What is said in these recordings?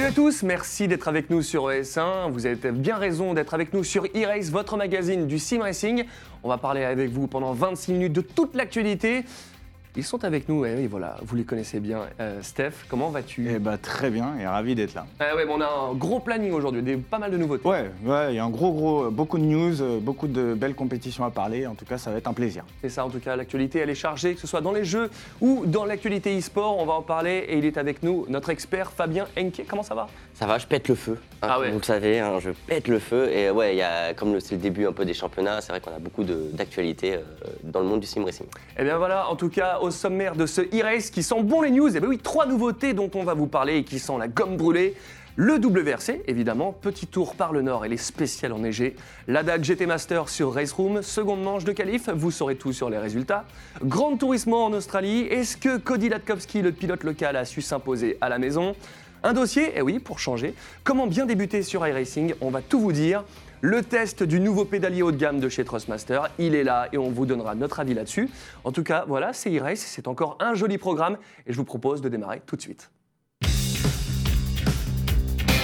Salut à tous, merci d'être avec nous sur ES1. Vous avez bien raison d'être avec nous sur e-Race, votre magazine du sim racing. On va parler avec vous pendant 26 minutes de toute l'actualité. Ils sont avec nous, et oui, voilà, vous les connaissez bien. Euh, Steph, comment vas-tu? Eh bah, très bien et ravi d'être là. Ah ouais, bon, on a un gros planning aujourd'hui, des- pas mal de nouveautés. Ouais, ouais, il y a un gros, gros, beaucoup de news, euh, beaucoup de belles compétitions à parler. En tout cas, ça va être un plaisir. C'est ça, en tout cas, l'actualité, elle est chargée, que ce soit dans les jeux ou dans l'actualité e-sport. On va en parler et il est avec nous, notre expert Fabien Henke. Comment ça va? Ça va, je pète le feu. hein, Ah ouais. Vous le savez, hein, je pète le feu. Et ouais, il y a, comme le- c'est le début un peu des championnats, c'est vrai qu'on a beaucoup de- d'actualités euh, dans le monde du sim racing. Eh bien voilà, en tout cas, au sommaire de ce e-race qui sent bon les news, eh bien oui, trois nouveautés dont on va vous parler et qui sont la gomme brûlée. Le WRC, évidemment, petit tour par le nord et les spéciales enneigées. La DAG GT Master sur Race Room, seconde manche de qualif, vous saurez tout sur les résultats. Grand Turismo en Australie, est-ce que Cody Latkowski, le pilote local, a su s'imposer à la maison? Un dossier, eh oui, pour changer. Comment bien débuter sur iRacing? On va tout vous dire. Le test du nouveau pédalier haut de gamme de chez Trustmaster, il est là et on vous donnera notre avis là-dessus. En tout cas, voilà, c'est iRace, c'est encore un joli programme et je vous propose de démarrer tout de suite.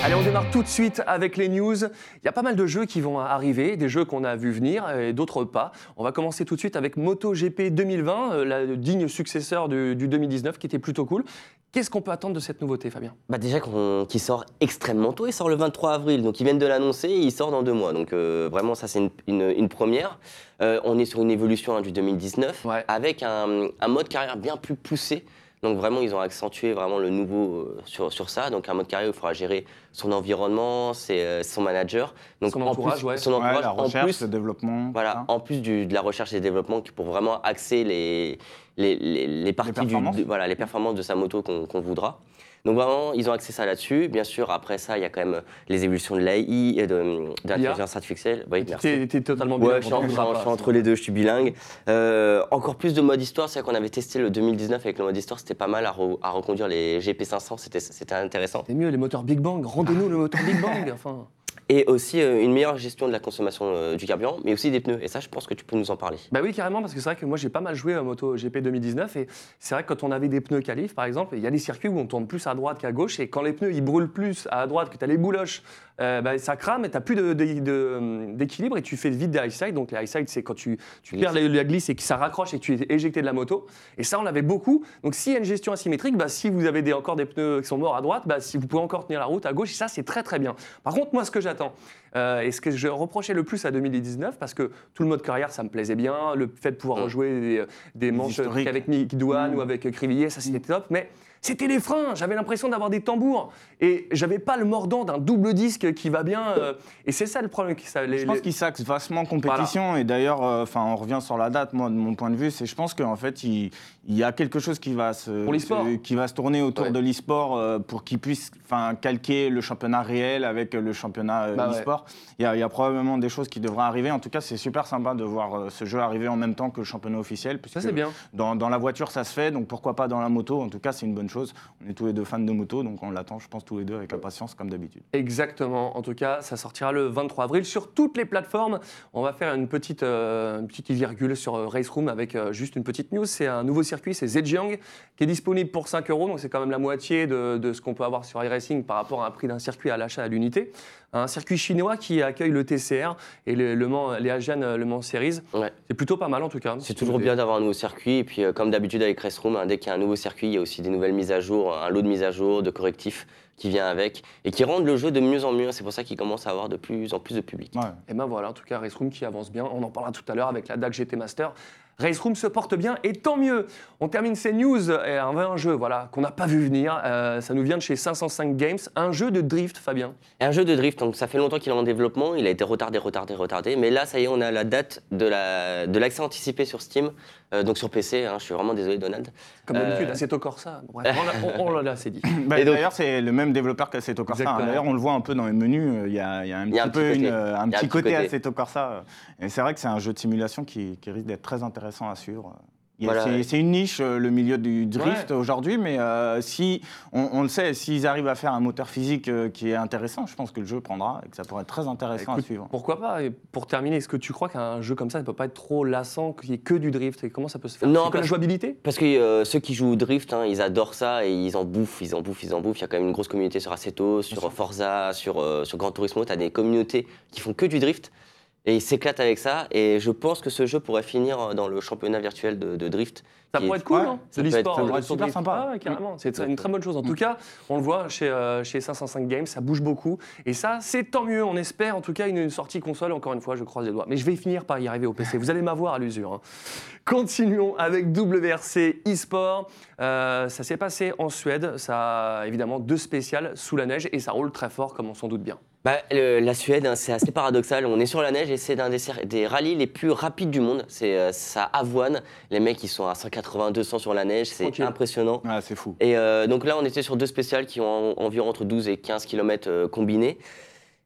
Allez, on démarre tout de suite avec les news. Il y a pas mal de jeux qui vont arriver, des jeux qu'on a vu venir et d'autres pas. On va commencer tout de suite avec MotoGP 2020, euh, la- le digne successeur du 2019 qui était plutôt cool. Qu'est-ce qu'on peut attendre de cette nouveauté, Fabien? Bah déjà qu'il sort extrêmement tôt, il sort le 23 avril, donc ils viennent de l'annoncer, il sort dans deux mois. Donc euh, vraiment, ça c'est une, une- une première. Euh, on est sur une évolution hein, du 2019 Ouais. avec un, un mode carrière bien plus poussé. Donc vraiment, ils ont accentué vraiment le nouveau euh, sur, sur ça. Donc un mode carrière où il faudra gérer son environnement, ses, euh, son manager. Donc Son en entourage, plus, ouais. son Ouais, la en recherche, plus, le développement. Voilà, en plus du- de la recherche et développement qui- pour vraiment axer les, les, les, les parties du, performances. de- voilà, les performances de sa moto qu'on qu'on voudra. Donc vraiment, ils ont axé ça là-dessus. Bien sûr, après ça, il y a quand même les évolutions de l'AI et de, de l'intelligence artificielle. Oui, merci. T'es totalement Ouais, bien. je suis, en- je entre les deux, je suis bilingue. Euh, encore plus de mode histoire, c'est vrai qu'on avait testé le 2019 avec le mode histoire, c'était pas mal à, re- à reconduire les GP500, c'était c'était intéressant. C'est mieux, les moteurs Big Bang, rendez-nous le moteur Big Bang. Enfin. Et aussi euh, une meilleure gestion de la consommation euh, du carburant, mais aussi des pneus. Et ça, je pense que tu peux nous en parler. Bah oui, carrément, parce que c'est vrai que moi j'ai pas mal joué à Moto GP 2019 et c'est vrai que quand on avait des pneus qualif par exemple, il y a des circuits où on tourne plus à droite qu'à gauche et quand les pneus ils brûlent plus à droite, que tu as les bouloches, euh, bah, ça crame et tu plus d'équilibre de, de- d'équilibre et tu fais vite des high side. Donc les high side, c'est quand tu, tu perds la, la glisse et que ça raccroche et que tu es éjecté de la moto. Et ça, on l'avait beaucoup. Donc s'il y a une gestion asymétrique, bah, si vous avez des, encore des pneus qui sont morts à droite, bah, si vous pouvez encore tenir la route à gauche, ça c'est très très bien. Par contre, moi ce que j'attends, euh, et ce que je reprochais le plus à 2019, parce que tout le mode carrière, ça me plaisait bien, le fait de pouvoir Mm. rejouer des, des manches avec Mick Douane Mm. ou avec Crivillier, ça c'était top, mais c'était les freins, j'avais l'impression d'avoir des tambours, et j'avais pas le mordant d'un double disque qui va bien, euh, et c'est ça le problème. qui- ça, les- Je pense les- qu'il s'axe vachement compétition et d'ailleurs, euh, on revient sur la date. Moi, de mon point de vue, c'est je pense qu'en fait, il, il y a quelque chose qui va se Pour se- qui va se tourner autour Ouais. de l'e-sport euh, pour qu'il puisse, calquer le championnat réel avec le championnat euh, Bah e-sport. Il y, a, il y a probablement des choses qui devraient arriver. En tout cas, c'est super sympa de voir euh, ce jeu arriver en même temps que le championnat officiel. ça c'est bien. Dans, dans la voiture, ça se fait, donc pourquoi pas dans la moto? En tout cas, c'est une bonne chose. On est tous les deux fans de moto, donc on l'attend, je pense, tous les deux avec impatience, comme d'habitude. Exactement. En tout cas, ça sortira le 23 avril sur toutes les plateformes. On va faire une petite, euh, une petite virgule sur euh, Race Room avec euh, juste une petite news. C'est un nouveau circuit, c'est Zhejiang, qui est disponible pour 5 euros. Donc c'est quand même la moitié de, de ce qu'on peut avoir sur iRacing par rapport à un prix d'un circuit à l'achat à l'unité. Un circuit chinois qui accueille le TCR et le, le Mans, les Asian euh, Le Mans Series. Ouais. C'est plutôt pas mal en tout cas. C'est toujours bien d'avoir un nouveau circuit. Et puis, euh, comme d'habitude avec Race Room, hein, dès qu'il y a un nouveau circuit, il y a aussi des nouvelles mises à jour, un lot de mises à jour, de correctifs qui vient avec et qui rendent le jeu de mieux en mieux. C'est pour ça qu'il commence à avoir de plus en plus de public. Ouais. Et ben voilà, en tout cas, Race Room qui avance bien. On en parlera tout à l'heure avec la DAC GT Master. Race Room se porte bien et tant mieux. On termine ces news et un, un jeu voilà, qu'on n'a pas vu venir. Euh, ça nous vient de chez 505 Games, un jeu de drift, Fabien. Un jeu de drift, donc ça fait longtemps qu'il est en développement, il a été retardé, retardé, retardé, mais là ça y est, on a la date de la- de l'accès anticipé sur Steam, euh, donc sur PC, hein, je suis vraiment désolé Donald. Comme Euh. d'habitude, Assetto Corsa. Bref, on l'a- on, on l'a assez dit. Bah, D'ailleurs, c'est le même développeur qu'Assetto Corsa. hein. D'ailleurs, on le voit un peu dans les menus. euh, Il y a, il y a un petit y a un peu petit côté. une, euh, un petit côté. Assetto Corsa. euh, Et c'est vrai que c'est un jeu de simulation qui, qui risque d'être très intéressant à suivre. C'est une niche, euh, le milieu du drift aujourd'hui, mais euh, si, on, le sait, s'ils arrivent à faire un moteur physique euh, qui est intéressant, je pense que le jeu prendra et que ça pourrait être très intéressant à suivre. Pourquoi pas et Pour terminer, est-ce que tu crois qu'un jeu comme ça ne peut pas être trop lassant, qu'il n'y ait que du drift et Comment ça peut se faire? Non, la jouabilité? Parce que ceux qui jouent au drift, hein, ils adorent ça et ils en bouffent, ils en bouffent, ils en bouffent. Il y a quand même une grosse communauté sur Assetto, sur Forza, sur, sur Gran Turismo. Tu as des communautés qui font que du drift. Et ils s'éclatent avec ça. Et je pense que ce jeu pourrait finir dans le championnat virtuel de drift. Ça pourrait être cool, hein C'est l'e-sport. Ça super sympa. Ah carrément. C'est une très bonne chose. En tout cas, on le voit chez, euh, chez 505 Games, ça bouge beaucoup. Et ça, c'est tant mieux. On espère en tout cas une, sortie console. Encore une fois, je croise les doigts. Mais je vais finir par y arriver au PC. Vous allez m'avoir à l'usure. Hein. Continuons avec WRC e-sport. Euh, ça s'est passé en Suède. Ça a évidemment deux spéciales sous la neige et ça roule très fort, comme on s'en doute bien. Bah, la Suède, hein, c'est assez paradoxal. On est sur la neige et c'est un des, des rallyes les plus rapides du monde. C'est euh, ça avoine. Les mecs, ils sont à 180, 200 sur la neige. C'est impressionnant. Ah, c'est fou. Et euh, donc là, on était sur deux spéciales qui ont environ entre 12 et 15 km combinés.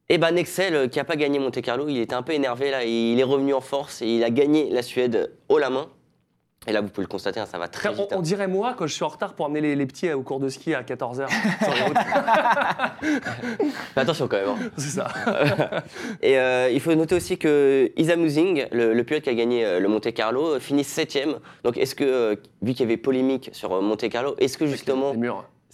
Et ben Nexel, qui n'a pas gagné Monte Carlo, il était un peu énervé là. Il est revenu en force et il a gagné la Suède haut la main. Et là, vous pouvez le constater, hein, ça va très vite. On, hein. dirait moi quand je suis en retard pour amener les, petits au cours de ski à 14h attention quand même. Hein. C'est ça. et euh, il faut noter aussi que Isa Musing, le, pilote qui a gagné euh, le Monte Carlo, finit septième. Donc est-ce que, euh, vu qu'il y avait polémique sur Monte Carlo, est-ce que justement...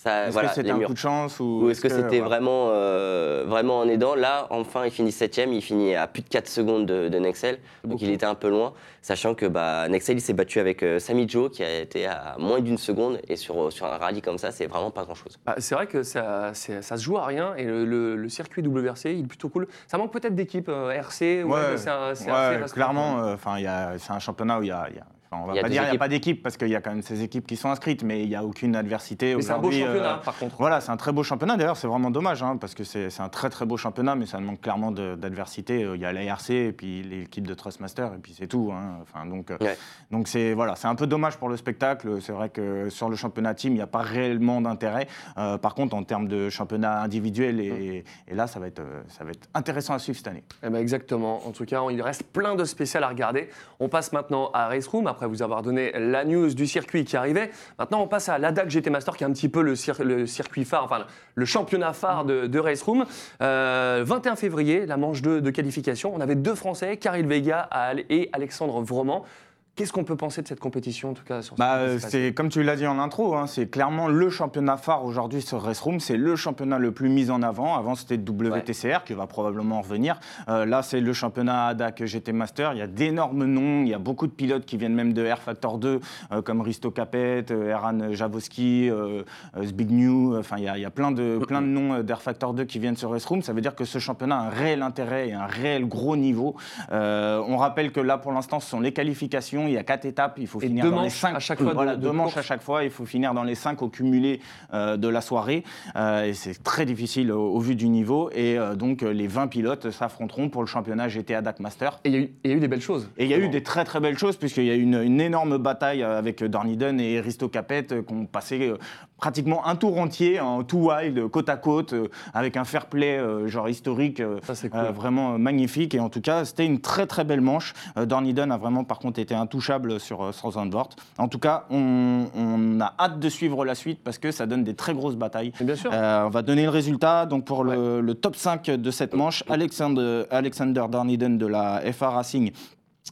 Est-ce que c'était un coup de chance ou, est-ce que, c'était vraiment, euh, vraiment en aidant? Là, enfin, il finit septième, il finit à plus de 4 secondes de, Nexel, donc il était un peu loin, sachant que bah, Nexel il s'est battu avec euh, Sami Joe qui a été à moins d'une seconde, et sur, sur un rallye comme ça, c'est vraiment pas grand-chose. Bah, c'est vrai que ça, ça, se joue à rien, et le, circuit WRC, il est plutôt cool. Ça manque peut-être d'équipe euh, RC, ouais, c'est clairement, enfin, c'est un championnat où il y a on va pas dire qu'il n'y a pas d'équipe parce qu'il y a quand même ces équipes qui sont inscrites, mais il n'y a aucune adversité. Mais c'est un beau championnat, euh, par contre. Voilà, c'est un très beau championnat. D'ailleurs, c'est vraiment dommage hein, parce que c'est un très très beau championnat, mais ça manque clairement d'adversité. Euh, il y a l'ARC et puis l'équipe de Trustmaster et puis c'est tout. Hein. Enfin, donc, euh, donc c'est voilà, c'est un peu dommage pour le spectacle. C'est vrai que sur le championnat team, il n'y a pas réellement d'intérêt. par contre, en termes de championnat individuel et, et, là, ça va être ça va être intéressant à suivre cette année. Eh ben exactement. En tout cas, il reste plein de spéciales à regarder. On passe maintenant à Race Room après vous avoir donné la news du circuit qui arrivait. Maintenant, on passe à l'ADAC GT Master, qui est un petit peu le, circuit phare, enfin le championnat phare de, Race Room. 21 euh, février, la manche 2 de qualification. On avait deux Français, Karel Vega et Alexandre Vroman. Qu'est-ce qu'on peut penser de cette compétition, en tout cas sur bah, c'est Comme tu l'as dit en intro, hein, c'est clairement le championnat phare aujourd'hui sur Race Room. C'est le championnat le plus mis en avant. Avant, c'était WTCR qui va probablement revenir. Euh, là, c'est le championnat ADAC GT Master. Il y a d'énormes noms. Il y a beaucoup de pilotes qui viennent même de Air Factor 2, euh, comme Risto Capet, euh, Eran Javoski, Zbigniew. Enfin, il y, a, plein de, plein de noms d'Air Factor 2 qui viennent sur Race Room. Ça veut dire que ce championnat a un réel intérêt et un réel gros niveau. on rappelle que là, pour l'instant, ce sont les qualifications il y a quatre étapes, il faut finir dans les cinq. À chaque fois voilà, deux manches à chaque fois, il faut finir dans les cinq au cumulé euh, de la soirée. Euh, et c'est très difficile au, vu du niveau. Et euh, donc les 20 pilotes s'affronteront pour le championnat GTA DAC Master. Et il y, a eu des belles choses. Et il y a eu des très très belles choses, puisqu'il y a eu une, énorme bataille avec Dorniden et Risto Capet qui ont passé pratiquement un tour entier en tout wild, côte à côte, avec un fair play genre historique, vraiment magnifique. Et en tout cas, c'était une très très belle manche. Dorniden a vraiment par contre été un tout touchable sur euh, Strasbourg. En tout cas, on, a hâte de suivre la suite parce que ça donne des très grosses batailles. bien sûr. Euh, on va donner le résultat. Donc pour le, top 5 de cette manche, Alexander, Alexander Darniden de la FA Racing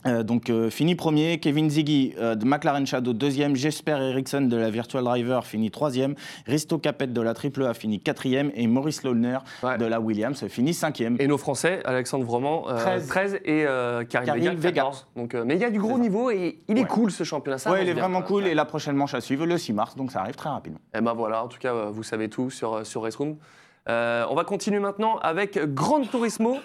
euh, donc euh, fini premier, Kevin Ziggy euh, de McLaren Shadow deuxième, Jesper Eriksson de la Virtual Driver finit troisième, Risto Capet de la AAA finit quatrième et Maurice Lohner de la Williams finit cinquième. Et nos Français, Alexandre Vroman, 13. 13. et Karim, Vega, Donc, mais il y a du gros niveau et il est cool ce championnat. Oui, il est vraiment cool et la prochaine manche à suivre le 6 mars, donc ça arrive très rapidement. Et eh ben voilà, en tout cas vous savez tout sur, sur Race Room. on va continuer maintenant avec Grand Turismo.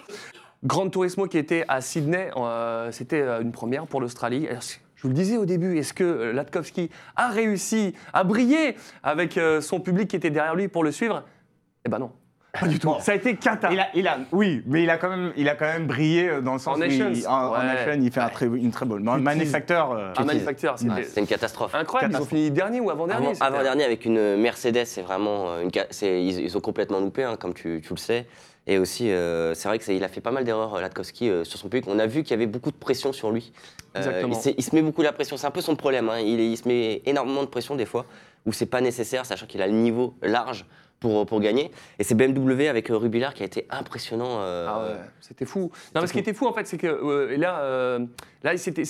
Grand Turismo qui était à Sydney, euh, c'était euh, une première pour l'Australie. Je vous le disais au début, est-ce que euh, Latkowski a réussi à briller avec son public qui était derrière lui pour le suivre? Eh ben non. Pas du tout. Ça a été cata. Il a, oui, mais il a quand même, il a quand même brillé dans le sens où il, en, il fait un très, une très bonne. Manufacteur. un manufacteur, c'est une catastrophe. Incroyable. Ils ont fini dernier ou avant dernier. Avant, dernier avec une Mercedes, c'est vraiment une, ils, ils, ont complètement loupé, hein, comme tu, tu, le sais. Et aussi, euh, c'est vrai qu'il a fait pas mal d'erreurs, euh, Latkowski, euh, sur son public. On a vu qu'il y avait beaucoup de pression sur lui. Euh, Exactement. il, se met beaucoup la pression. C'est un peu son problème. hein. Il, il se met énormément de pression des fois, où c'est pas nécessaire, sachant qu'il a le niveau large pour, pour gagner. Et c'est BMW avec euh, Rubilard qui a été impressionnant. euh, Ah ouais, c'était fou. Non, mais ce qui était fou en fait, c'est que euh, là, euh, là, c'était,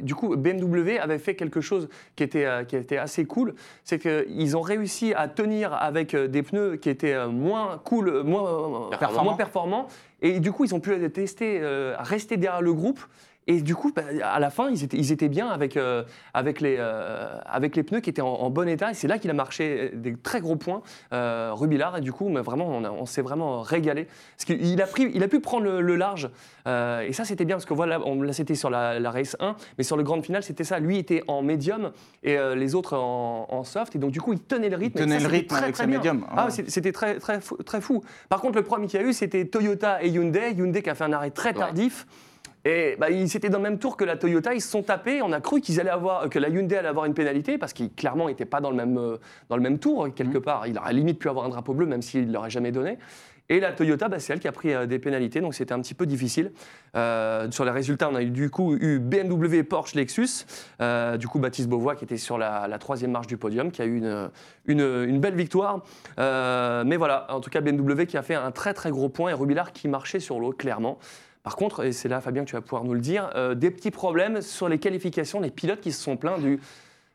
du coup, BMW avait fait quelque chose qui était, qui était assez cool, c'est qu'ils ont réussi à tenir avec des pneus qui étaient moins cool, moins Performants. moins performants, et du coup, ils ont pu tester, rester derrière le groupe. Et du coup, bah, à la fin, ils étaient, ils étaient bien avec, euh, avec, les, euh, avec les pneus qui étaient en, en bon état. Et c'est là qu'il a marché des très gros points, euh, Rubilard. Et du coup, mais vraiment, on, s'est vraiment régalé. Parce qu'il a, pris, il a pu prendre le, le large. Euh, et ça, c'était bien. Parce que voilà, on, là, c'était sur la, la race 1. Mais sur le grand final, c'était ça. Lui était en médium et les autres en, en soft. Et donc, du coup, il tenait le rythme. Il Et tenait ça, le rythme très, avec très médiums. Ah, Ouais. c'est- c'était très, très, fou, très fou. Par contre, le problème qu'il y a eu, c'était Toyota et Hyundai. Hyundai qui a fait un arrêt très Ouais. Et bah, ils étaient dans le même tour que la Toyota, ils se sont tapés. On a cru qu'ils allaient avoir, que la Hyundai allait avoir une pénalité parce qu'il clairement n'était pas dans le même, euh, dans le même tour quelque part. Il aurait limite pu avoir un drapeau bleu, même s'il ne l'aurait jamais donné. Et la Toyota, bah, c'est elle qui a pris euh, des pénalités, donc c'était un petit peu difficile. Euh, sur les résultats, on a eu du coup eu BMW, Porsche, Lexus. Euh, du coup, Baptiste Beauvois qui était sur la, la troisième marche du podium, qui a eu une, une, une belle victoire. Mais voilà, en tout cas BMW qui a fait un très très gros point et Rubilard qui marchait sur l'eau clairement. Par contre, et c'est là Fabien que tu vas pouvoir nous le dire, euh, des petits problèmes sur les qualifications, les pilotes qui se sont plaints du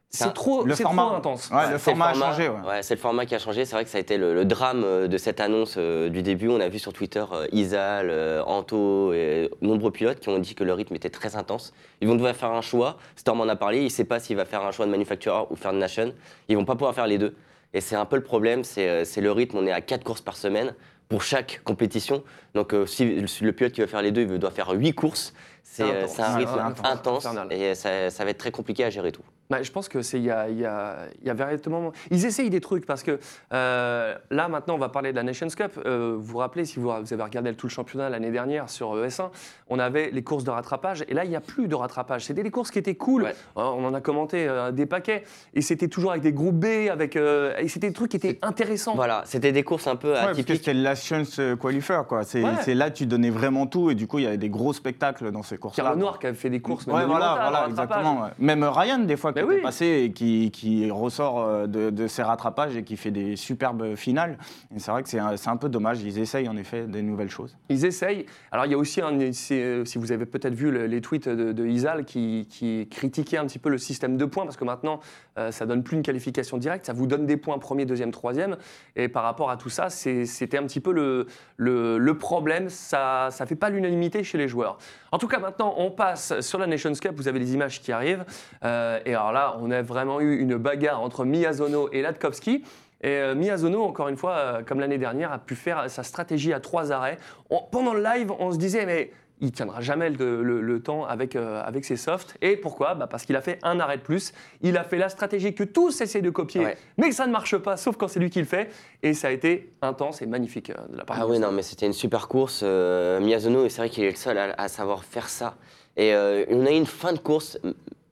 C'est trop, le c'est format. trop intense. Ouais, le c'est format a changé. ouais. Ouais, c'est le format qui a changé. C'est vrai que ça a été le, le drame euh, de cette annonce euh, du début. On a vu sur Twitter euh, Isal, euh, Anto et nombreux pilotes qui ont dit que le rythme était très intense. Ils vont devoir faire un choix. Storm en a parlé. Il ne sait pas s'il va faire un choix de manufacturer ou faire de nation. Ils vont pas pouvoir faire les deux. Et c'est un peu le problème. C'est c'est le rythme. On est à 4 courses par semaine pour chaque compétition. Donc euh, si le- pilote qui va faire les deux, il doit faire 8 courses. C'est euh, un Ouais, rythme intense, et ça, ça va être très compliqué à gérer tout. Bah, je pense que c'est il y a, il y a- il y a véritablement ils essayent des trucs parce que euh, là maintenant on va parler de la Nations Cup. Euh, vous vous rappelez si vous, vous avez regardé tout le championnat l'année dernière sur ES1, on avait les courses de rattrapage et là il n'y a plus de rattrapage. C'était des courses qui étaient cool. Ouais. Euh, on en a commenté euh, des paquets et c'était toujours avec des groupes B avec euh, et c'était des trucs qui étaient intéressants. Voilà, c'était des courses un peu Ouais, parce que atypiques. c'était Chance euh, Qualifier, quoi. C'est Ouais. c'est là tu donnais vraiment tout et du coup il y avait des gros spectacles dans ces courses-là. Pierre Lenoir qui avait fait des courses même Ouais, voilà, voilà, rattrapage. exactement. ouais. Même Ryan, des fois, Mais était oui. passé et qui, qui ressort euh, de, de ses rattrapages et qui fait des superbes finales. Et c'est vrai que c'est un, un peu dommage. Ils essayent en effet des nouvelles choses. Ils essayent. Alors il y a aussi, un, euh, si vous avez peut-être vu le- les tweets de, de Isal qui, qui critiquait un petit peu le système de points parce que maintenant euh, ça donne plus une qualification directe, ça vous donne des points premier, deuxième, troisième. Et par rapport à tout ça, c'était un petit peu le, le, le problème. Ça ne fait pas l'unanimité chez les joueurs. En tout cas, maintenant on passe sur la Nations Cup. Vous avez les images qui arrivent. Euh, et alors là, on a vraiment eu une bagarre entre Miyazono et Latkowski. Et euh, Miyazono, encore une fois, euh, comme l'année dernière, a pu faire sa stratégie à trois arrêts. On- pendant le live, on se disait, mais il tiendra jamais le, le- le temps avec, euh, avec ses softs. Et pourquoi? Bah, Parce qu'il a fait un arrêt de plus. Il a fait la stratégie que tous essaient de copier, Ouais. mais que ça ne marche pas, sauf quand c'est lui qui le fait. Et ça a été intense et magnifique euh, de la part Ah de oui, non, mais c'était une super course. Euh, Miyazono, c'est vrai qu'il est le seul à, à savoir faire ça. Et on a eu une fin de course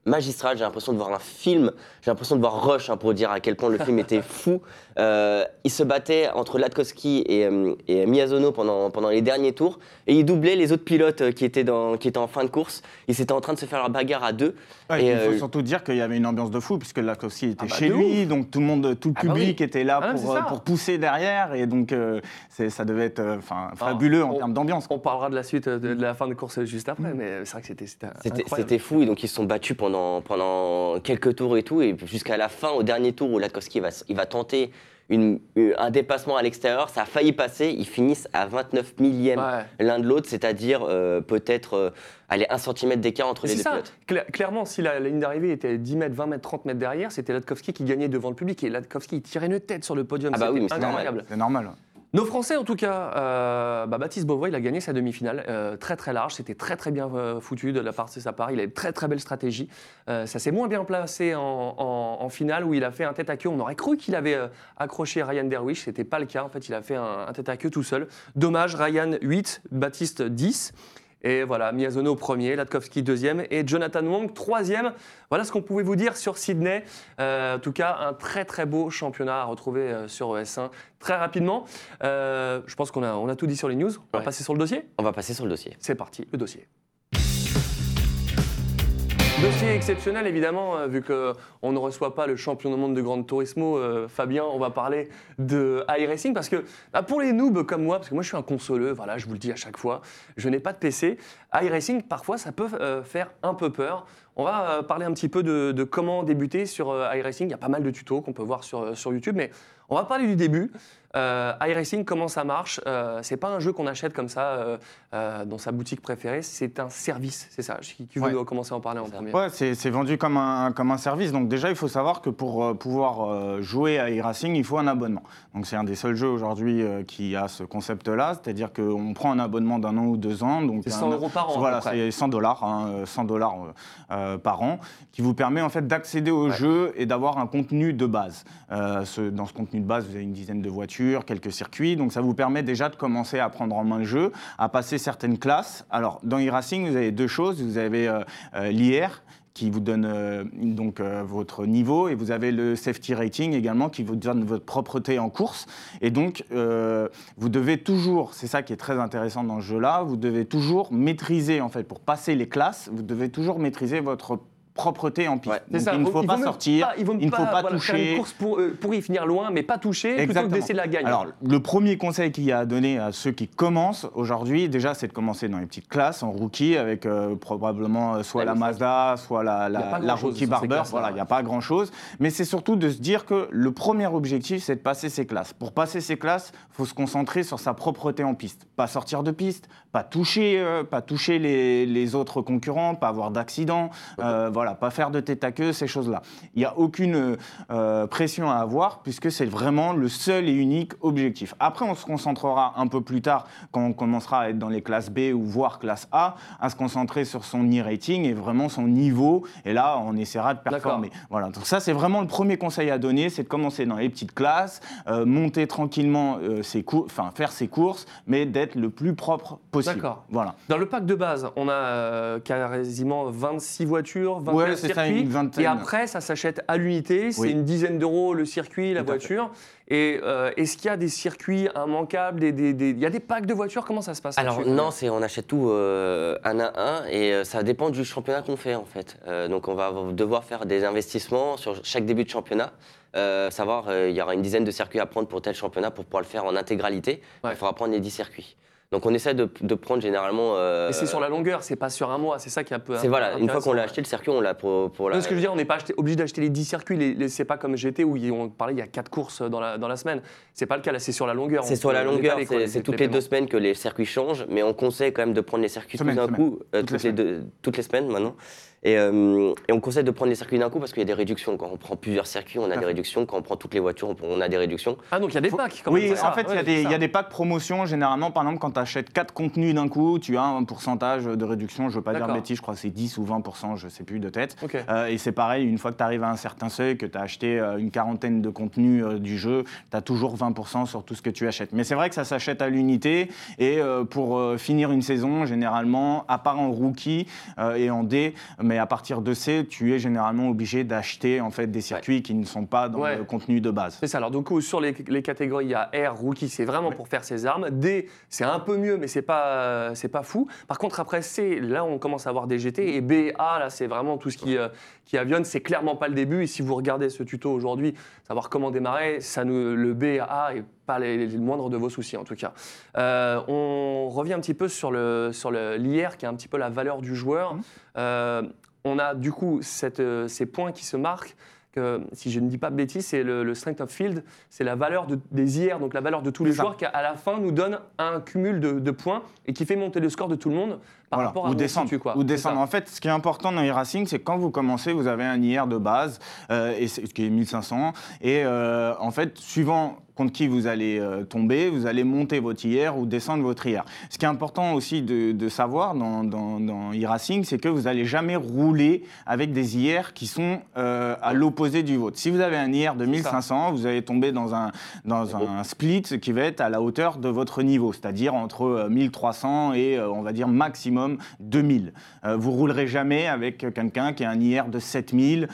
magistrale. J'ai l'impression de voir un film. J'ai l'impression de voir Rush hein, pour dire à quel point le film était fou. Euh, il se battait entre Latkowski et, euh, et Miyazono pendant, pendant les derniers tours. Et il doublait les autres pilotes euh, qui étaient, dans, qui étaient en fin de course. Ils étaient en train de se faire leur bagarre à deux. Ouais, Et, il faut euh, surtout dire qu'il y avait une ambiance de fou puisque Latkowski était Ah bah, chez lui, donc tout le monde, tout le Ah bah public oui. était là Ah pour, pour pousser derrière et donc euh, c'est- ça devait être euh, enfin, fabuleux en termes d'ambiance. On parlera de la suite de, de la fin de course juste après, mais c'est vrai que c'était c'était fou, et donc ils se sont battus pendant, pendant quelques tours et tout, et jusqu'à la fin, au dernier tour où Latkowski va, il va tenter une- un dépassement à l'extérieur, ça a failli passer, ils finissent à 29 millièmes Ouais. l'un de l'autre, c'est-à-dire euh, peut-être euh, aller un centimètre d'écart entre Mais les deux ça. pilotes. Cla- clairement, si la, la ligne d'arrivée était 10 mètres, 20 mètres, 30 mètres derrière, c'était Latkowski qui gagnait devant le public. Et Latkowski, il tirait une tête sur le podium. Ah bah C'était oui. C'est normal. Nos Français, en tout cas, euh, bah, Baptiste Beauvois, il a gagné sa demi-finale, euh, très très large, c'était très très bien euh, foutu de la part de sa part, il a une très très belle stratégie. Ça s'est moins bien placé en, finale où il a fait un tête à queue. On aurait cru qu'il avait accroché Ryan Derwish, c'était pas le cas. En fait, il a fait un, un tête à queue tout seul. Dommage, Ryan 8, Baptiste 10. Et voilà, Miyazono premier, Latkowski deuxième et Jonathan Wong troisième. Voilà ce qu'on pouvait vous dire sur Sydney. Euh, en tout cas, un très très beau championnat à retrouver euh, sur ES1 très rapidement. Euh, je pense qu'on a, on a tout dit sur les news. On va passer sur le dossier? On va passer sur le dossier. C'est parti, le dossier. Dossier exceptionnel évidemment, euh, vu qu'on ne reçoit pas le champion du monde de Grand Turismo, euh, Fabien, on va parler de iRacing parce que bah, pour les noobs comme moi, parce que moi je suis un consoleux, voilà, je vous le dis à chaque fois, je n'ai pas de PC, iRacing parfois ça peut euh, faire un peu peur. On va parler un petit peu de, comment débuter sur iRacing, il y a pas mal de tutos qu'on peut voir sur, sur YouTube, mais on va parler du début. Euh, iRacing, comment ça marche euh, C'est pas un jeu qu'on achète comme ça euh, dans sa boutique préférée, c'est un service, c'est ça. Veut Ouais. commencer à en parler en premier Ouais, c'est vendu comme un, comme un service. Donc déjà, il faut savoir que pour pouvoir jouer à e-racing, il faut un abonnement. Donc c'est un des seuls jeux aujourd'hui qui a ce concept-là, c'est-à-dire qu'on prend un abonnement d'un an ou deux ans. C'est un- 100 euros par an, Voilà, c'est 100 dollars, hein, 100 dollars euh, par an, qui vous permet en fait d'accéder au Ouais. jeu et d'avoir un contenu de base. Ce- dans ce contenu de base, vous avez une dizaine de voitures, quelques circuits, donc ça vous permet déjà de commencer à prendre en main le jeu, à passer certaines classes. Alors dans e-racing, vous avez deux choses. Vous avez euh, euh, l'IR qui vous donne euh, donc votre niveau et vous avez le safety rating également qui vous donne votre propreté en course et donc vous devez toujours c'est ça qui est très intéressant dans ce jeu là vous devez toujours maîtriser en fait pour passer les classes vous devez toujours maîtriser votre propreté en piste Ouais. C'est Donc, ça, il ne faut pas sortir pas- il ne faut pas voilà, faire une toucher course pour, euh, pour y finir loin, mais pas toucher, plutôt que Exactement. d'essayer de la gagner. Alors, le premier conseil qu'il y a à donner à ceux qui commencent aujourd'hui, déjà, c'est de commencer dans les petites classes, en rookie, avec euh, probablement euh, soit Ouais, la Mazda, soit la, la, rookie barber. Voilà, il n'y a pas grand-chose. Mais c'est surtout de se dire que le premier objectif, c'est de passer ces classes. Pour passer ces classes, il faut se concentrer sur sa propreté en piste. Pas sortir de piste, pas toucher, euh, pas toucher les, les autres concurrents, pas avoir d'accident, euh, voilà, pas faire de tête à queue, ces choses-là. Il n'y a aucune euh, pression à avoir puisque c'est vraiment le seul et unique objectif. Après, on se concentrera un peu plus tard, quand on commencera à être dans les classes B ou voire classe A, à se concentrer sur son e-rating et vraiment son niveau. Et là, on essaiera de performer. Voilà. Donc ça, c'est vraiment le premier conseil à donner, c'est de commencer dans les petites classes, euh, monter tranquillement euh, ses cours, enfin faire ses courses, mais d'être le plus propre possible. D'accord. Voilà. Dans le pack de base, on a quasiment 26 voitures, 29 Ouais, c'est ça, une vingtaine. Et après, ça s'achète à l'unité. C'est Oui. une dizaine d'euros le circuit, la Tout voiture. Et euh, est-ce qu'il y a des circuits immanquables des, des- des- Il y a des packs de voitures? Comment ça se passe Alors non, c'est on achète tout euh, un à un et euh, ça dépend du championnat qu'on fait en fait. Euh, donc on va devoir faire des investissements sur chaque début de championnat. Euh, savoir, euh, il y aura une dizaine de circuits à prendre pour tel championnat pour pouvoir le faire en intégralité. Ouais. Il faudra prendre les 10 circuits. Donc on essaie de, de prendre généralement. euh, Et c'est sur la longueur, c'est pas sur un mois. C'est ça qui est un peu. c'est voilà, une fois qu'on l'a acheté le circuit, on l'a pour, la. Non, ce que je veux dire, on n'est pas acheté- obligé d'acheter les 10 circuits. Les, les- c'est pas comme GT où on parlait, il y a 4 courses dans la, dans la semaine. C'est pas le cas, là, c'est sur la longueur. C'est sur la longueur, c'est c'est toutes les deux semaines que les circuits changent, mais on conseille quand même de prendre les circuits tout d'un coup, euh, Toutes les toutes, les deux, toutes les semaines maintenant. Et, euh, et on conseille de prendre les circuits d'un coup parce qu'il y a des réductions. Quand on prend plusieurs circuits, on a des réductions. Quand on prend toutes les voitures, on, a des réductions. Ah, donc il y a des packs quand. Oui, en fait, il y, a Ouais, des- y a packs promotions. Généralement, par exemple, quand tu achètes 4 contenus d'un coup, tu as un pourcentage de réduction. Je ne veux pas dire bêtises, je crois que c'est 10 ou 20% je ne sais plus de tête. Euh, et c'est pareil, une fois que tu arrives à un certain seuil, que tu as acheté euh, une quarantaine de contenus euh, du jeu, tu as toujours 20% sur tout ce que tu achètes. Mais c'est vrai que ça s'achète à l'unité. Et euh, pour euh, finir une saison, généralement, à part en rookie euh, et en D, mais à partir de C, tu es généralement obligé d'acheter en fait, des circuits qui ne sont pas dans Ouais. le contenu de base. C'est ça. Alors, du coup, sur les, les catégories, il y a R, rookie, c'est vraiment pour faire ses armes. D, c'est un peu mieux, mais c'est pas, c'est pas fou. Par contre, après C, là, on commence à avoir des GT. Et B, A, là, c'est vraiment tout ce qui, euh, qui avionne. C'est clairement pas le début. Et si vous regardez ce tuto aujourd'hui, savoir comment démarrer, ça nous, le B A est pas les, les moindres de vos soucis, en tout cas. Euh, on revient un petit peu sur le sur le l'IR, qui est un petit peu la valeur du joueur. Mhm. Euh, on a du coup cette, euh, ces points qui se marquent. Que, si je ne dis pas de bêtises, c'est le, le strength of field, c'est la valeur de- des IR, donc la valeur de tous les joueurs qui à la fin nous donne un cumul de, de points et qui fait monter le score de tout le monde par Voilà, rapport à ou descendre. quoi. Ou descendre. En fait, ce qui est important dans e-racing, c'est que quand vous commencez, vous avez un IR de base, euh, et qui est 1500. Et euh, en fait, suivant contre qui vous allez euh, tomber, vous allez monter votre IR ou descendre votre IR. Ce qui est important aussi de, savoir dans, dans, dans e-racing, c'est que vous n'allez jamais rouler avec des IR qui sont euh, à l'opposé du vôtre. Si vous avez un IR de 1500, vous allez tomber dans un, dans un split qui va être à la hauteur de votre niveau, c'est-à-dire entre 1300 et on va dire maximum 2000. vous roulerez jamais avec quelqu'un qui a un IR de 7000,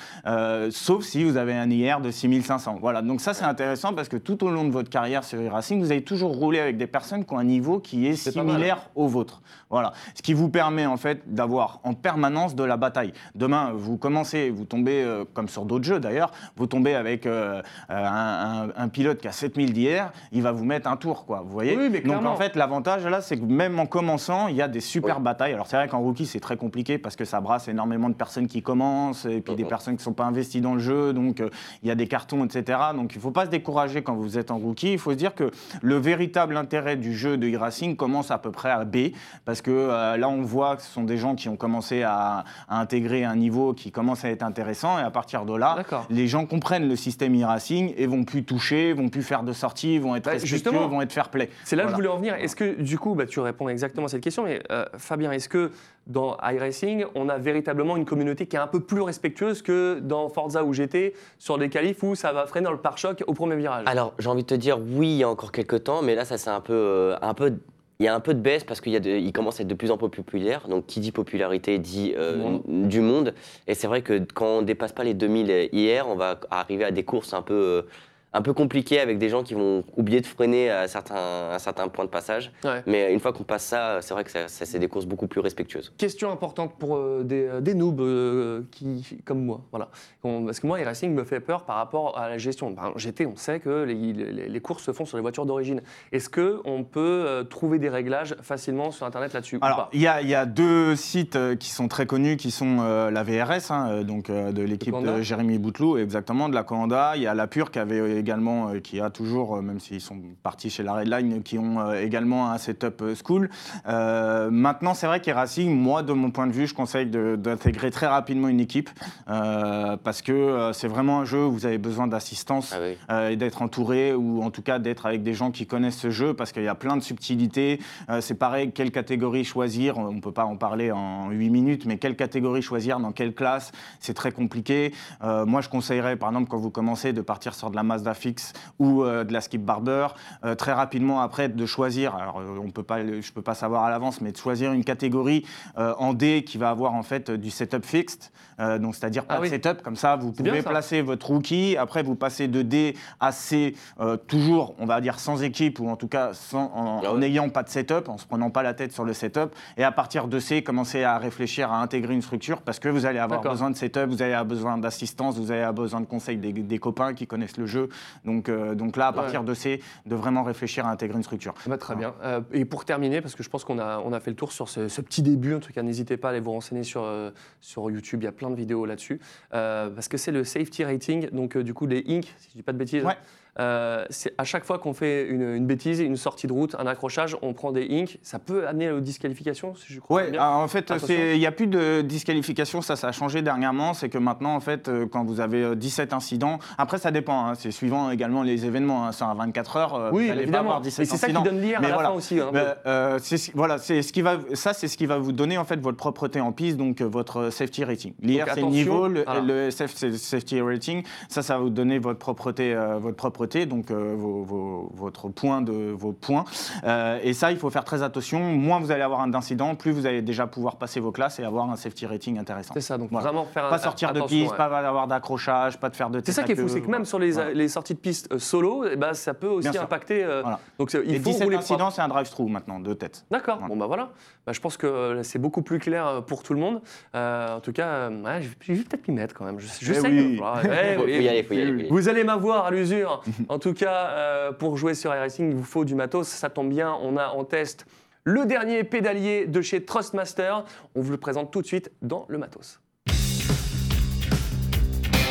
sauf si vous avez un IR de 6500. Voilà, donc ça c'est intéressant parce que tout au long de votre carrière sur e-racing, vous avez toujours roulé avec des personnes qui ont un niveau qui est, similaire au vôtre. Voilà, ce qui vous permet en fait d'avoir en permanence de la bataille. Demain, vous commencez, vous tombez, euh, comme sur d'autres jeux d'ailleurs, vous tombez avec euh, euh, un, pilote qui a 7000 d'IR, il va vous mettre un tour, quoi, vous voyez? Oui, mais Donc en fait, l'avantage là, c'est que même en commençant, il y a des super batailles. Alors c'est vrai qu'en rookie, c'est très compliqué parce que ça brasse énormément de personnes qui commencent et puis des personnes qui ne sont pas investies dans le jeu, donc il y a des cartons, etc. Donc il ne faut pas se décourager quand vous êtes en rookie. Il faut se dire que le véritable intérêt du jeu de e-racing commence à peu près à B, parce que euh, là on voit que ce sont des gens qui ont commencé à, intégrer un niveau qui commence à être intéressant, et à partir de là, les gens comprennent le système e-racing et vont plus toucher, vont plus faire de sorties, vont être bah, respectueux, vont être fair play. C'est là que je voulais en venir. Est-ce que du coup, bah, tu réponds exactement à cette question, mais euh, Fabien, est-ce que dans iRacing, on a véritablement une communauté qui est un peu plus respectueuse que dans Forza ou GT sur des qualifs où ça va freiner dans le pare-choc au premier virage? Alors, j'ai envie de te dire oui, il y a encore quelques temps, mais là, ça c'est un peu, euh, un peu il y a un peu de baisse parce qu'il commence à être de plus en plus populaire. Donc, qui dit popularité dit euh, du monde. Et c'est vrai que quand on dépasse pas les 2000 hier, on va arriver à des courses un peu euh, un peu compliqué avec des gens qui vont oublier de freiner à certains, à certains points de passage. Mais une fois qu'on passe ça, c'est vrai que c'est des courses beaucoup plus respectueuses. Question importante pour euh, des, euh, des, noobs euh, qui, comme moi. Voilà. parce que moi, e-racing me fait peur par rapport à la gestion. Ben, GT, on sait que les, les, courses se font sur les voitures d'origine. Est-ce qu'on peut trouver des réglages facilement sur Internet là-dessus Alors, il y, y, a deux sites qui sont très connus, qui sont la VRS, hein, donc de l'équipe de Jérémy Bouteloup, exactement, de la Coanda. Il y a la Pure qui avait également, euh, qui a toujours, euh, même s'ils sont partis chez la Redline, qui ont euh, également un setup school. maintenant, c'est vrai qu'Eracing, moi, de mon point de vue, je conseille d'intégrer très rapidement une équipe parce que c'est vraiment un jeu où vous avez besoin d'assistance ah et d'être entouré ou en tout cas d'être avec des gens qui connaissent ce jeu parce qu'il y a plein de subtilités. c'est pareil, quelle catégorie choisir? On ne peut pas en parler en 8 minutes, mais quelle catégorie choisir, dans quelle classe? C'est très compliqué. moi, je conseillerais, par exemple, quand vous commencez, de partir sur de la Mazda fixe ou euh, de la skip barber. Euh, très rapidement après, de choisir, alors euh, on peut pas, je ne peux pas savoir à l'avance, mais de choisir une catégorie en D qui va avoir en fait du setup fixed, donc c'est-à-dire pas ah de setup, comme ça vous pouvez placer votre rookie, après vous passez de D à C, toujours on va dire sans équipe ou en tout cas sans, en ah n'ayant pas de setup, en se prenant pas la tête sur le setup, et à partir de C, commencer à réfléchir à intégrer une structure parce que vous allez avoir besoin de setup, vous allez avoir besoin d'assistance, vous allez avoir besoin de conseils des, des copains qui connaissent le jeu, donc, euh, donc là, à partir de C, de vraiment réfléchir à intégrer une structure. Bah, très bien. Euh, et pour terminer, parce que je pense qu'on a, on a fait le tour sur ce, petit début, en tout cas, n'hésitez pas à aller vous renseigner sur, euh, sur YouTube, il y a plein de vidéos là-dessus, parce que c'est le safety rating, donc du coup, les Inc., si je ne dis pas de bêtises. Euh, c'est à chaque fois qu'on fait une, bêtise, une sortie de route, un accrochage, on prend des inks. Ça peut amener à la disqualification, si je crois. Oui, en fait, il n'y a plus de disqualification. Ça, ça a changé dernièrement. C'est que maintenant, en fait, euh, quand vous avez 17 euh, incidents, après, ça dépend. Hein, c'est suivant également les événements. Hein, c'est à 24 heures. oui, vous évidemment. Pas avoir 17 c'est ça qui donne l'IR à la fin aussi. Hein, voilà, c'est ce qui va, ça, c'est ce qui va vous donner en fait votre propreté en piste, donc votre safety rating. L'IR, c'est le niveau, le, le safety rating. Ça, ça va vous donner votre propreté, votre propreté donc euh, votre point de vos points. Euh, et ça, il faut faire très attention. Moins vous allez avoir d'incidents, plus vous allez déjà pouvoir passer vos classes et avoir un safety rating intéressant. C'est ça, donc vraiment faire Pas sortir de piste, pas avoir d'accrochage, pas de faire de C'est ça qui est fou, c'est que même sur les, sorties de piste euh, solo, eh ben, ça peut aussi impacter. Donc il faut 17 incidents, c'est un drive-through maintenant, de tête. D'accord, bon bah voilà. Bah, je pense que c'est beaucoup plus clair pour tout le monde. en tout cas, je vais peut-être m'y mettre quand même. Je, je eh sais. Oui. Faut y aller, faut y aller. Vous allez m'avoir à l'usure. en tout cas, euh, pour jouer sur iRacing, il vous faut du matos. Ça tombe bien, on a en test le dernier pédalier de chez Trustmaster. On vous le présente tout de suite dans le matos.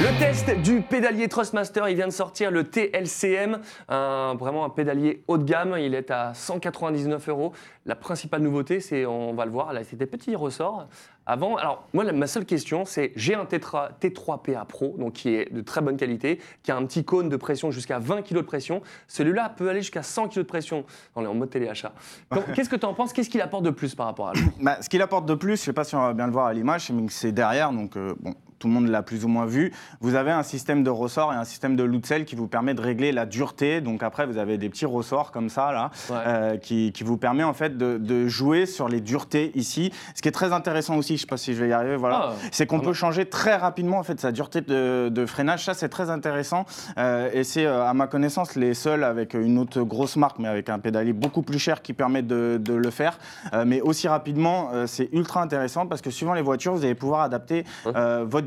Le test du pédalier Trustmaster, il vient de sortir le TLCM, un- vraiment un pédalier haut de gamme. Il est à 199 euros. La principale nouveauté, c'est, on va le voir, là, c'est des petits ressorts. Avant, alors moi, la- ma seule question, c'est j'ai un Tetra T3PA Pro, donc qui est de très bonne qualité, qui a un petit cône de pression jusqu'à 20 kg de pression. Celui-là peut aller jusqu'à 100 kg de pression. On est en mode téléachat. Donc, Qu'est-ce que tu en penses? Qu'est-ce qu'il apporte de plus par rapport à l'autre? Bah, ce qu'il apporte de plus, je ne sais pas si on va bien le voir à l'image, mais c'est derrière, donc euh, bon, tout le monde l'a plus ou moins vu. Vous avez un système de ressorts et un système de Lutzel qui vous permet de régler la dureté. Donc après, vous avez des petits ressorts comme ça, là, Ouais. euh, qui, qui vous permet en fait de, de jouer sur les duretés ici. Ce qui est très intéressant aussi, je ne sais pas si je vais y arriver, voilà, Ah, c'est qu'on vraiment. peut changer très rapidement en fait sa dureté de, de freinage. Ça, c'est très intéressant. Euh, et c'est, euh, à ma connaissance, les seuls avec une autre grosse marque, mais avec un pédalier beaucoup plus cher qui permet de, de le faire. Euh, mais aussi rapidement, c'est ultra intéressant parce que suivant les voitures, vous allez pouvoir adapter euh, votre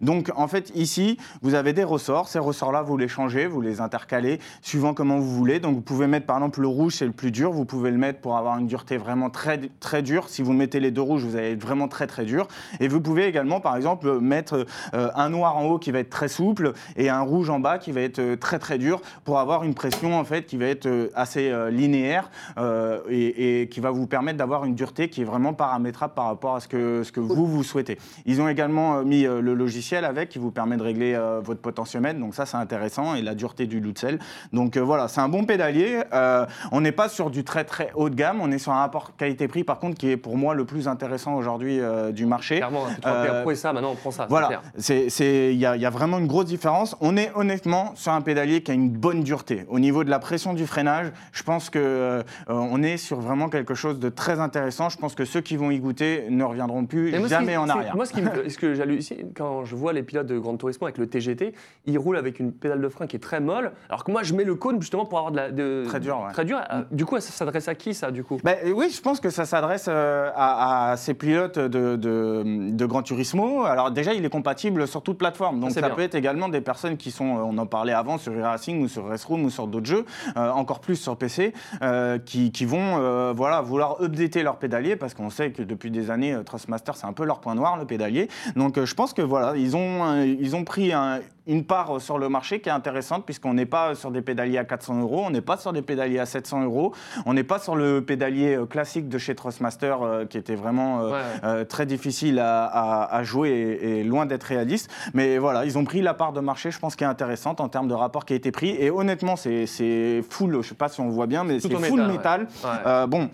Donc en fait, ici, vous avez des ressorts. Ces ressorts-là, vous les changez, vous les intercalez suivant comment vous voulez. Donc vous pouvez mettre par exemple le rouge, c'est le plus dur. Vous pouvez le mettre pour avoir une dureté vraiment très, très dure. Si vous mettez les deux rouges, vous allez être vraiment très très dur. Et vous pouvez également, par exemple, mettre euh, un noir en haut qui va être très souple et un rouge en bas qui va être euh, très très dur pour avoir une pression en fait qui va être euh, assez linéaire et, et qui va vous permettre d'avoir une dureté qui est vraiment paramétrable par rapport à ce que, ce que vous vous souhaitez. Ils ont également mis le logiciel avec qui vous permet de régler euh, votre potentiomètre, donc ça c'est intéressant et la dureté du Lutzel. Donc euh, voilà, c'est un bon pédalier. Euh, on n'est pas sur du très très haut de gamme, on est sur un rapport qualité-prix par contre qui est pour moi le plus intéressant aujourd'hui du marché. Clairement, un T3PA Euh, Pro et ça, maintenant on prend ça. Voilà, c'est- il y, y a vraiment une grosse différence. On est honnêtement sur un pédalier qui a une bonne dureté. Au niveau de la pression du freinage, je pense que on est sur vraiment quelque chose de très intéressant. Je pense que ceux qui vont y goûter ne reviendront plus jamais en arrière. Moi, ce, qui me- ce que j'hallucine quand je vois les pilotes de Gran Turismo avec le TGT, ils roulent avec une pédale de frein qui est très molle, alors que moi, je mets le cône justement pour avoir de la. de- Très dur, ouais. Très dur. Euh, Du coup, ça s'adresse à qui, ça, du coup? Ben, euh, oui, je pense que ça s'adresse euh, à, à ces pilotes de, de, de Gran Turismo. Alors déjà, il est compatible sur toute plateforme. Donc ça peut être également des personnes qui sont, euh, on en parlait avant, sur e-racing ou sur Restroom ou sur d'autres jeux, euh, encore plus sur PC, euh, qui, qui vont euh, voilà, vouloir updater leur pédalier parce qu'on sait que depuis des années, Trustmaster, c'est un peu leur point noir, le pédalier. Donc je pense que voilà, ils ont, ils ont pris un- une part sur le marché qui est intéressante puisqu'on n'est pas sur des pédaliers à 400 euros, on n'est pas sur des pédaliers à 700 euros, on n'est pas sur le pédalier euh, classique de chez Trustmaster euh, qui était vraiment euh, Ouais. euh, très difficile à, à- à jouer et, et loin d'être réaliste. Mais voilà, ils ont pris la part de marché, je pense, qui est intéressante en termes de rapport qui a été pris. Et honnêtement, c'est full, je sais pas si on voit bien, mais c'est full métal, métal. ouais. Bon.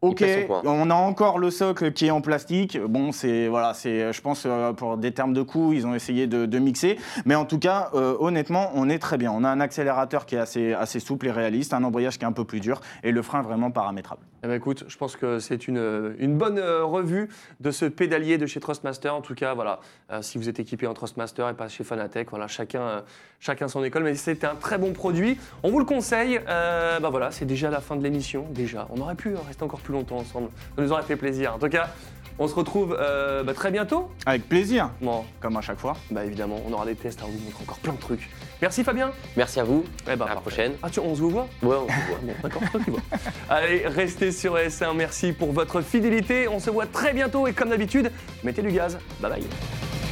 Ok, on a encore le socle qui est en plastique. Bon, c'est voilà, c'est, je pense euh, pour des termes de coût, ils ont essayé de, de mixer. Mais en tout cas, euh, honnêtement, on est très bien. On a un accélérateur qui est assez, assez souple et réaliste, un embrayage qui est un peu plus dur et le frein vraiment paramétrable. Eh ben, écoute, je pense que c'est une, une bonne euh, revue de ce pédalier de chez Trustmaster. En tout cas, voilà, euh, si vous êtes équipé en Trustmaster et pas chez Fanatec, voilà, chacun, euh, chacun son école. Mais c'est un très bon produit. On vous le conseille. Euh, bah voilà, c'est déjà la fin de l'émission. Déjà, on aurait pu rester encore plus longtemps ensemble. Ça nous aurait fait plaisir. En tout cas, on se retrouve euh, bah, très bientôt. Avec plaisir, Bon, comme à chaque fois. bah évidemment, on aura des tests à vous montrer encore plein de trucs. Merci Fabien. Merci à vous. Eh ben, à la parfait. prochaine. Ah, tu, on se vous voit Ouais, on se voit. Bon, d'accord, toi qui vois. Allez, restez sur ES1, merci pour votre fidélité. On se voit très bientôt et comme d'habitude, mettez du gaz. Bye bye.